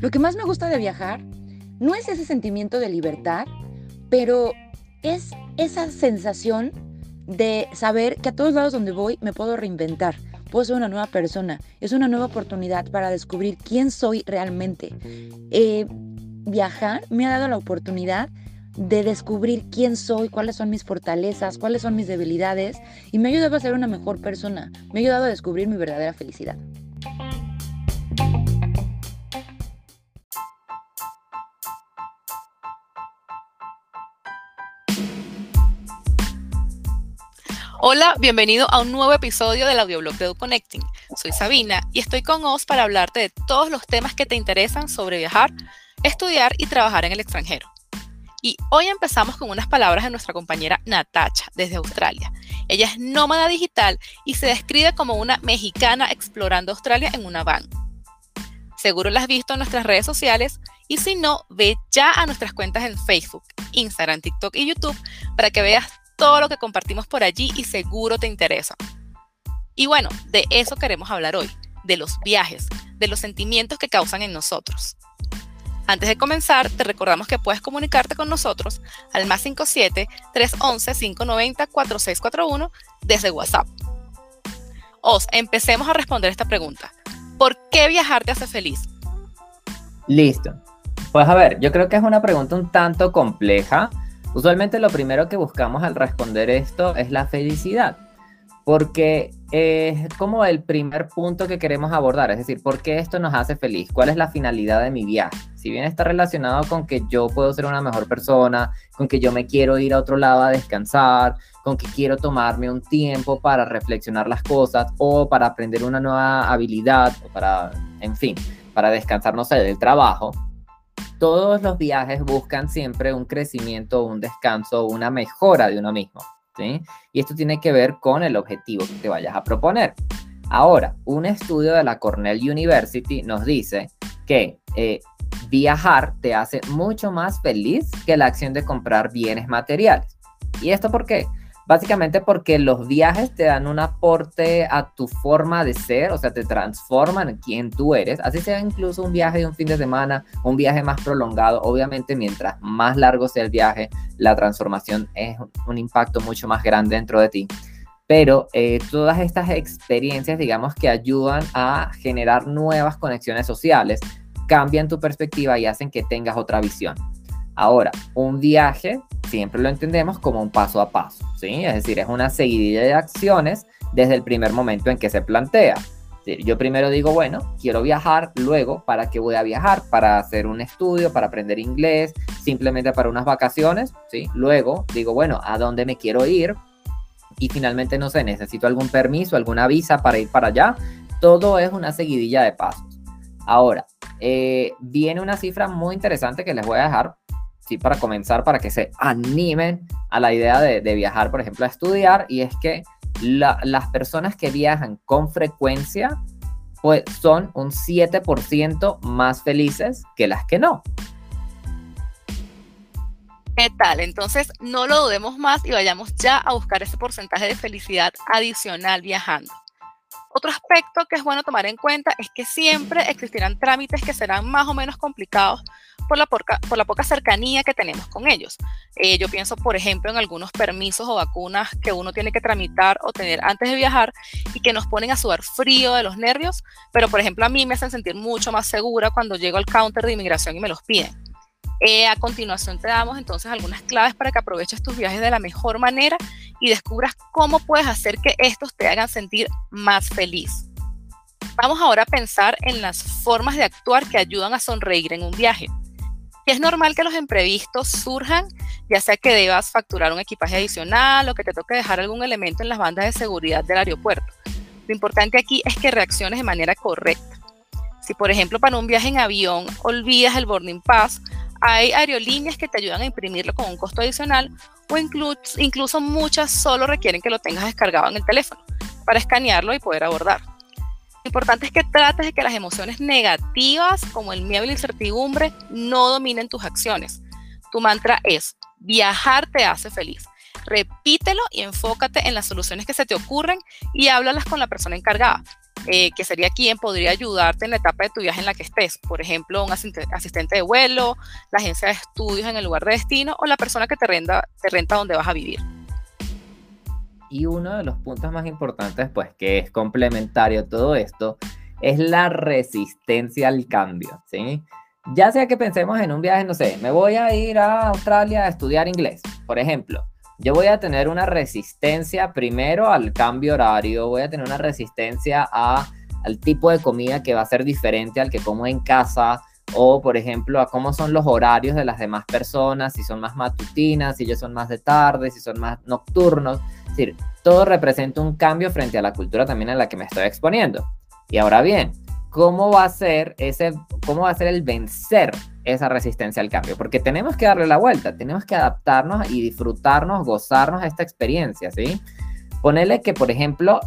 Lo que más me gusta de viajar no es ese sentimiento de libertad, pero es esa sensación de saber que a todos lados donde voy me puedo reinventar, puedo ser una nueva persona, es una nueva oportunidad para descubrir quién soy realmente. Eh, viajar me ha dado la oportunidad de descubrir quién soy, cuáles son mis fortalezas, cuáles son mis debilidades y me ha ayudado a ser una mejor persona, me ha ayudado a descubrir mi verdadera felicidad. Hola, bienvenido a un nuevo episodio del audioblog de Connecting. Soy Sabina y estoy con Oz para hablarte de todos los temas que te interesan sobre viajar, estudiar y trabajar en el extranjero. Y hoy empezamos con unas palabras de nuestra compañera Natacha desde Australia. Ella es nómada digital y se describe como una mexicana explorando Australia en una van. Seguro la has visto en nuestras redes sociales y si no, ve ya a nuestras cuentas en Facebook, Instagram, TikTok y YouTube para que veas todo lo que compartimos por allí y seguro te interesa. Y bueno, de eso queremos hablar hoy, de los viajes, de los sentimientos que causan en nosotros. Antes de comenzar, te recordamos que puedes comunicarte con nosotros al más 57 311 590 4641 desde WhatsApp. Os, empecemos a responder esta pregunta. ¿Por qué viajar te hace feliz? Listo. Pues a ver, yo creo que es una pregunta un tanto compleja Usualmente lo primero que buscamos al responder esto es la felicidad, porque es como el primer punto que queremos abordar, es decir, ¿por qué esto nos hace feliz? ¿Cuál es la finalidad de mi viaje? Si bien está relacionado con que yo puedo ser una mejor persona, con que yo me quiero ir a otro lado a descansar, con que quiero tomarme un tiempo para reflexionar las cosas o para aprender una nueva habilidad o para, en fin, para descansar, no sé, del trabajo, todos los viajes buscan siempre un crecimiento, un descanso, una mejora de uno mismo. Y esto tiene que ver con el objetivo que te vayas a proponer. Ahora, un estudio de la Cornell University nos dice que eh, viajar te hace mucho más feliz que la acción de comprar bienes materiales. ¿Y esto por qué? Básicamente porque los viajes te dan un aporte a tu forma de ser, o sea, te transforman en quien tú eres. Así sea incluso un viaje de un fin de semana, un viaje más prolongado. Obviamente, mientras más largo sea el viaje, la transformación es un impacto mucho más grande dentro de ti. Pero eh, todas estas experiencias, digamos, que ayudan a generar nuevas conexiones sociales, cambian tu perspectiva y hacen que tengas otra visión. Ahora, un viaje siempre lo entendemos como un paso a paso, ¿sí? Es decir, es una seguidilla de acciones desde el primer momento en que se plantea. Yo primero digo, bueno, quiero viajar, luego, ¿para qué voy a viajar? Para hacer un estudio, para aprender inglés, simplemente para unas vacaciones, ¿sí? Luego digo, bueno, ¿a dónde me quiero ir? Y finalmente, no sé, necesito algún permiso, alguna visa para ir para allá. Todo es una seguidilla de pasos. Ahora, eh, viene una cifra muy interesante que les voy a dejar sí, para comenzar, para que se animen a la idea de, viajar, por ejemplo, a estudiar, y es que las personas que viajan con frecuencia, pues son un 7% más felices que las que no. ¿Qué tal? Entonces, no lo dudemos más y vayamos ya a buscar ese porcentaje de felicidad adicional viajando. Otro aspecto que es bueno tomar en cuenta es que siempre existirán trámites que serán más o menos complicados por la, por la poca cercanía que tenemos con ellos. Eh, yo pienso, por ejemplo, en algunos permisos o vacunas que uno tiene que tramitar o tener antes de viajar y que nos ponen a sudar frío de los nervios, pero por ejemplo a mí me hacen sentir mucho más segura cuando llego al counter de inmigración y me los piden. Eh, a continuación te damos entonces algunas claves para que aproveches tus viajes de la mejor manera y descubras cómo puedes hacer que estos te hagan sentir más feliz. Vamos ahora a pensar en las formas de actuar que ayudan a sonreír en un viaje. Es normal que los imprevistos surjan, ya sea que debas facturar un equipaje adicional o que te toque dejar algún elemento en las bandas de seguridad del aeropuerto. Lo importante aquí es que reacciones de manera correcta. Si, por ejemplo, para un viaje en avión olvidas el boarding pass, hay aerolíneas que te ayudan a imprimirlo con un costo adicional o incluso, incluso muchas solo requieren que lo tengas descargado en el teléfono para escanearlo y poder abordar. Importante es que trates de que las emociones negativas, como el miedo y la incertidumbre, no dominen tus acciones. Tu mantra es, viajar te hace feliz. Repítelo y enfócate en las soluciones que se te ocurren y háblalas con la persona encargada. eh, que sería quien podría ayudarte en la etapa de tu viaje en la que estés. Por ejemplo, un asistente de vuelo, la agencia de estudios en el lugar de destino o la persona que te te renta donde vas a vivir. Y uno de los puntos más importantes, pues que es complementario a todo esto, es la resistencia al cambio, ¿sí? Ya sea que pensemos en un viaje, no sé, me voy a ir a Australia a estudiar inglés, por ejemplo. Yo voy a tener una resistencia primero al cambio horario, voy a tener una resistencia a, al tipo de comida que va a ser diferente al que como en casa, o por ejemplo a cómo son los horarios de las demás personas, si son más matutinas, si ellos son más de tarde, si son más nocturnos. Es decir, todo representa un cambio frente a la cultura también en la que me estoy exponiendo. Y ahora bien, ¿cómo va a ser ese, cómo va a ser el vencer esa resistencia al cambio? Porque tenemos que darle la vuelta, tenemos que adaptarnos y disfrutarnos, gozarnos esta experiencia, ¿sí? Ponerle que, por ejemplo,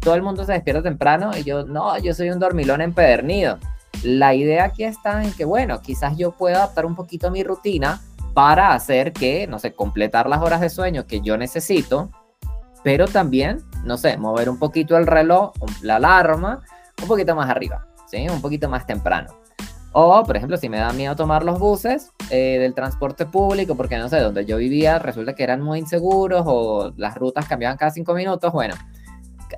todo el mundo se despierta temprano y yo, no, yo soy un dormilón empedernido. La idea aquí está en que, bueno, quizás yo pueda adaptar un poquito mi rutina para hacer que, no sé, completar las horas de sueño que yo necesito pero también, no sé, mover un poquito el reloj, la alarma, un poquito más arriba, ¿sí? Un poquito más temprano. O, por ejemplo, si me da miedo tomar los buses eh, del transporte público, porque no sé, donde yo vivía resulta que eran muy inseguros o las rutas cambiaban cada cinco minutos, bueno,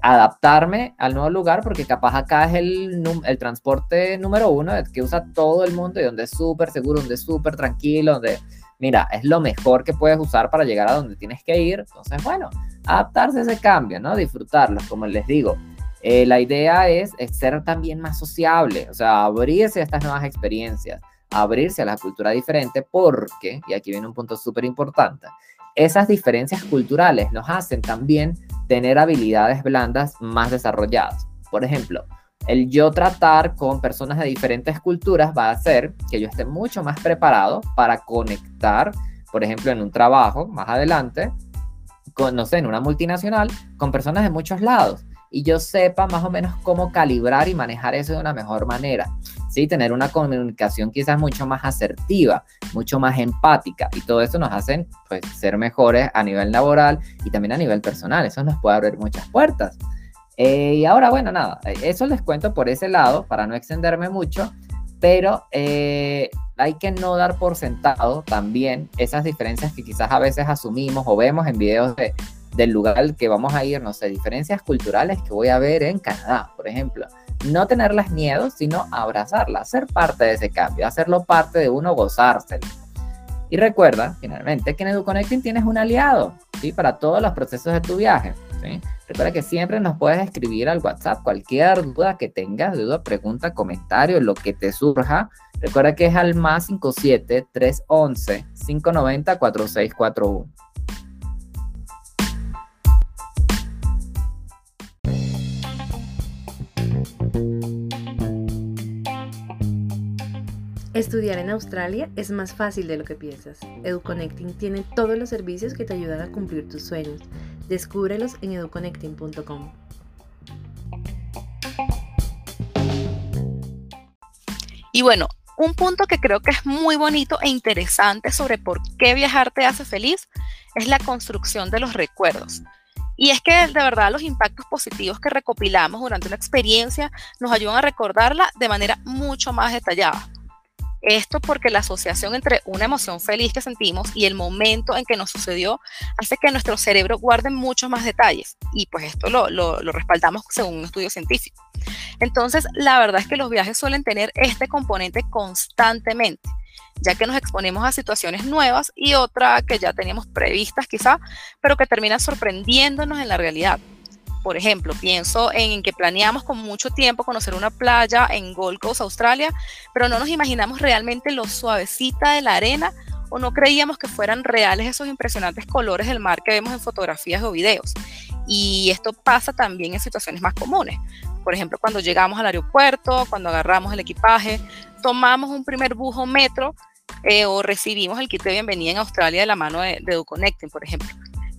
adaptarme al nuevo lugar, porque capaz acá es el, el transporte número uno que usa todo el mundo y donde es súper seguro, donde es súper tranquilo, donde mira, es lo mejor que puedes usar para llegar a donde tienes que ir. Entonces, bueno, adaptarse a ese cambio, ¿no? Disfrutarlo, como les digo. Eh, la idea es, ser también más sociable, o sea, abrirse a estas nuevas experiencias, abrirse a la cultura diferente, porque, y aquí viene un punto súper importante, esas diferencias culturales nos hacen también tener habilidades blandas más desarrolladas. Por ejemplo, el yo tratar con personas de diferentes culturas va a hacer que yo esté mucho más preparado para conectar, por ejemplo, en un trabajo más adelante, con, no sé, en una multinacional, con personas de muchos lados y yo sepa más o menos cómo calibrar y manejar eso de una mejor manera. Sí, tener una comunicación quizás mucho más asertiva, mucho más empática y todo eso nos hace pues ser mejores a nivel laboral y también a nivel personal. Eso nos puede abrir muchas puertas. Eh, y ahora, bueno, nada, eh, eso les cuento por ese lado para no extenderme mucho, pero eh, hay que no dar por sentado también esas diferencias que quizás a veces asumimos o vemos en videos de, del lugar al que vamos a ir, no sé, diferencias culturales que voy a ver en Canadá, por ejemplo. No tenerlas miedo, sino abrazarlas, ser parte de ese cambio, hacerlo parte de uno, gozárselo. Y recuerda, finalmente, que en EduConnecting tienes un aliado, ¿sí? Para todos los procesos de tu viaje, Recuerda que siempre nos puedes escribir al WhatsApp cualquier duda que tengas, duda, pregunta, comentario, lo que te surja. Recuerda que es al más 57 311 590 4641. Estudiar en Australia es más fácil de lo que piensas. EduConnecting tiene todos los servicios que te ayudan a cumplir tus sueños. Descúbrelos en educonnecting.com. Y bueno, un punto que creo que es muy bonito e interesante sobre por qué viajar te hace feliz es la construcción de los recuerdos. Y es que de verdad los impactos positivos que recopilamos durante una experiencia nos ayudan a recordarla de manera mucho más detallada. Esto porque la asociación entre una emoción feliz que sentimos y el momento en que nos sucedió hace que nuestro cerebro guarde muchos más detalles y pues esto lo, lo, respaldamos según un estudio científico. Entonces, la verdad es que los viajes suelen tener este componente constantemente ya que nos exponemos a situaciones nuevas y otra que ya teníamos previstas quizá, pero que terminan sorprendiéndonos en la realidad. Por ejemplo, pienso en que planeamos con mucho tiempo conocer una playa en Gold Coast, Australia, pero no nos imaginamos realmente lo suavecita de la arena o no creíamos que fueran reales esos impresionantes colores del mar que vemos en fotografías o videos. Y esto pasa también en situaciones más comunes. Por ejemplo, cuando llegamos al aeropuerto, cuando agarramos el equipaje, tomamos un primer bujo metro eh, o recibimos el kit de bienvenida en Australia de la mano de, de DoConnecting, por ejemplo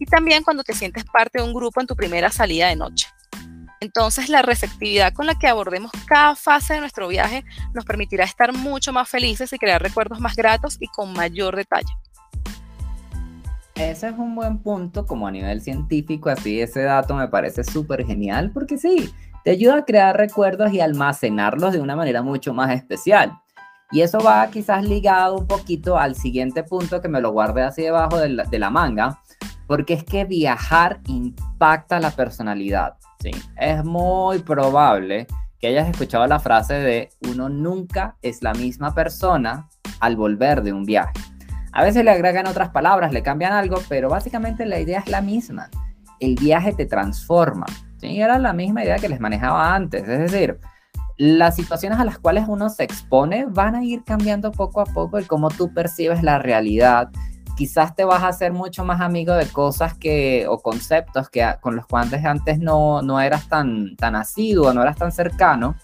y también cuando te sientes parte de un grupo en tu primera salida de noche. Entonces, la receptividad con la que abordemos cada fase de nuestro viaje nos permitirá estar mucho más felices y crear recuerdos más gratos y con mayor detalle. Ese es un buen punto como a nivel científico, así ese dato me parece súper genial porque sí, te ayuda a crear recuerdos y almacenarlos de una manera mucho más especial. Y eso va quizás ligado un poquito al siguiente punto que me lo guardé así debajo de la, de la manga, porque es que viajar impacta la personalidad. ¿sí? Es muy probable que hayas escuchado la frase de uno nunca es la misma persona al volver de un viaje. A veces le agregan otras palabras, le cambian algo, pero básicamente la idea es la misma. El viaje te transforma. ¿sí? Era la misma idea que les manejaba antes. Es decir, las situaciones a las cuales uno se expone van a ir cambiando poco a poco el cómo tú percibes la realidad. Quizás te vas a hacer mucho más amigo de cosas que o conceptos que con los cuales antes no, no eras tan, tan asiduo, no eras tan cercano.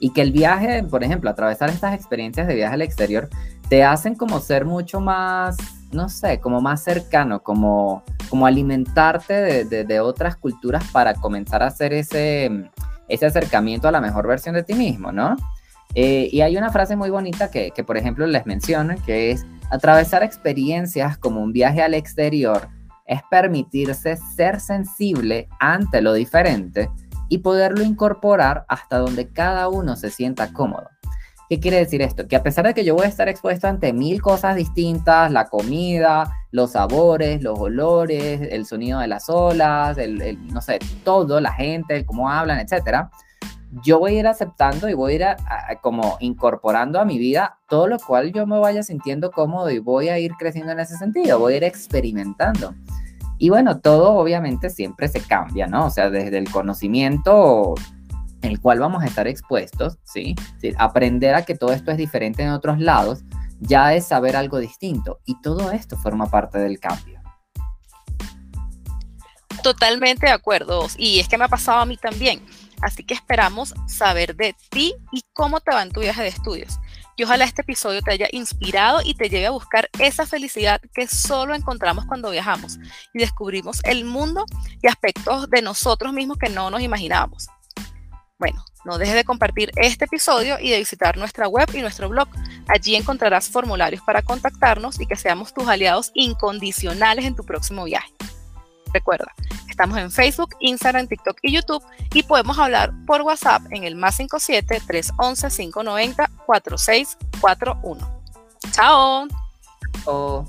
Y que el viaje, por ejemplo, atravesar estas experiencias de viaje al exterior, te hacen como ser mucho más, no sé, como más cercano, como, como alimentarte de, de, otras culturas para comenzar a hacer ese, ese acercamiento a la mejor versión de ti mismo, ¿no? Eh, y hay una frase muy bonita que, que, por ejemplo, les menciono, que es, atravesar experiencias como un viaje al exterior es permitirse ser sensible ante lo diferente y poderlo incorporar hasta donde cada uno se sienta cómodo. ¿Qué quiere decir esto? Que a pesar de que yo voy a estar expuesto ante mil cosas distintas, la comida, los sabores, los olores, el sonido de las olas, el, no sé, todo, la gente, cómo hablan, etcétera, yo voy a ir aceptando y voy a ir como incorporando a mi vida todo lo cual yo me vaya sintiendo cómodo y voy a ir creciendo en ese sentido, voy a ir experimentando. Y bueno, todo obviamente siempre se cambia, ¿no? O sea, desde el conocimiento el cual vamos a estar expuestos, ¿sí? Aprender a que todo esto es diferente en otros lados ya es saber algo distinto y todo esto forma parte del cambio. Totalmente de acuerdo y es que me ha pasado a mí también. Así que esperamos saber de ti y cómo te va en tu viaje de estudios. Y ojalá este episodio te haya inspirado y te lleve a buscar esa felicidad que solo encontramos cuando viajamos y descubrimos el mundo y aspectos de nosotros mismos que no nos imaginábamos. Bueno, no dejes de compartir este episodio y de visitar nuestra web y nuestro blog. Allí encontrarás formularios para contactarnos y que seamos tus aliados incondicionales en tu próximo viaje. Recuerda, estamos en Facebook, Instagram, TikTok y YouTube y podemos hablar por WhatsApp en el más 57 311 590 4641. ¡Chao! Oh.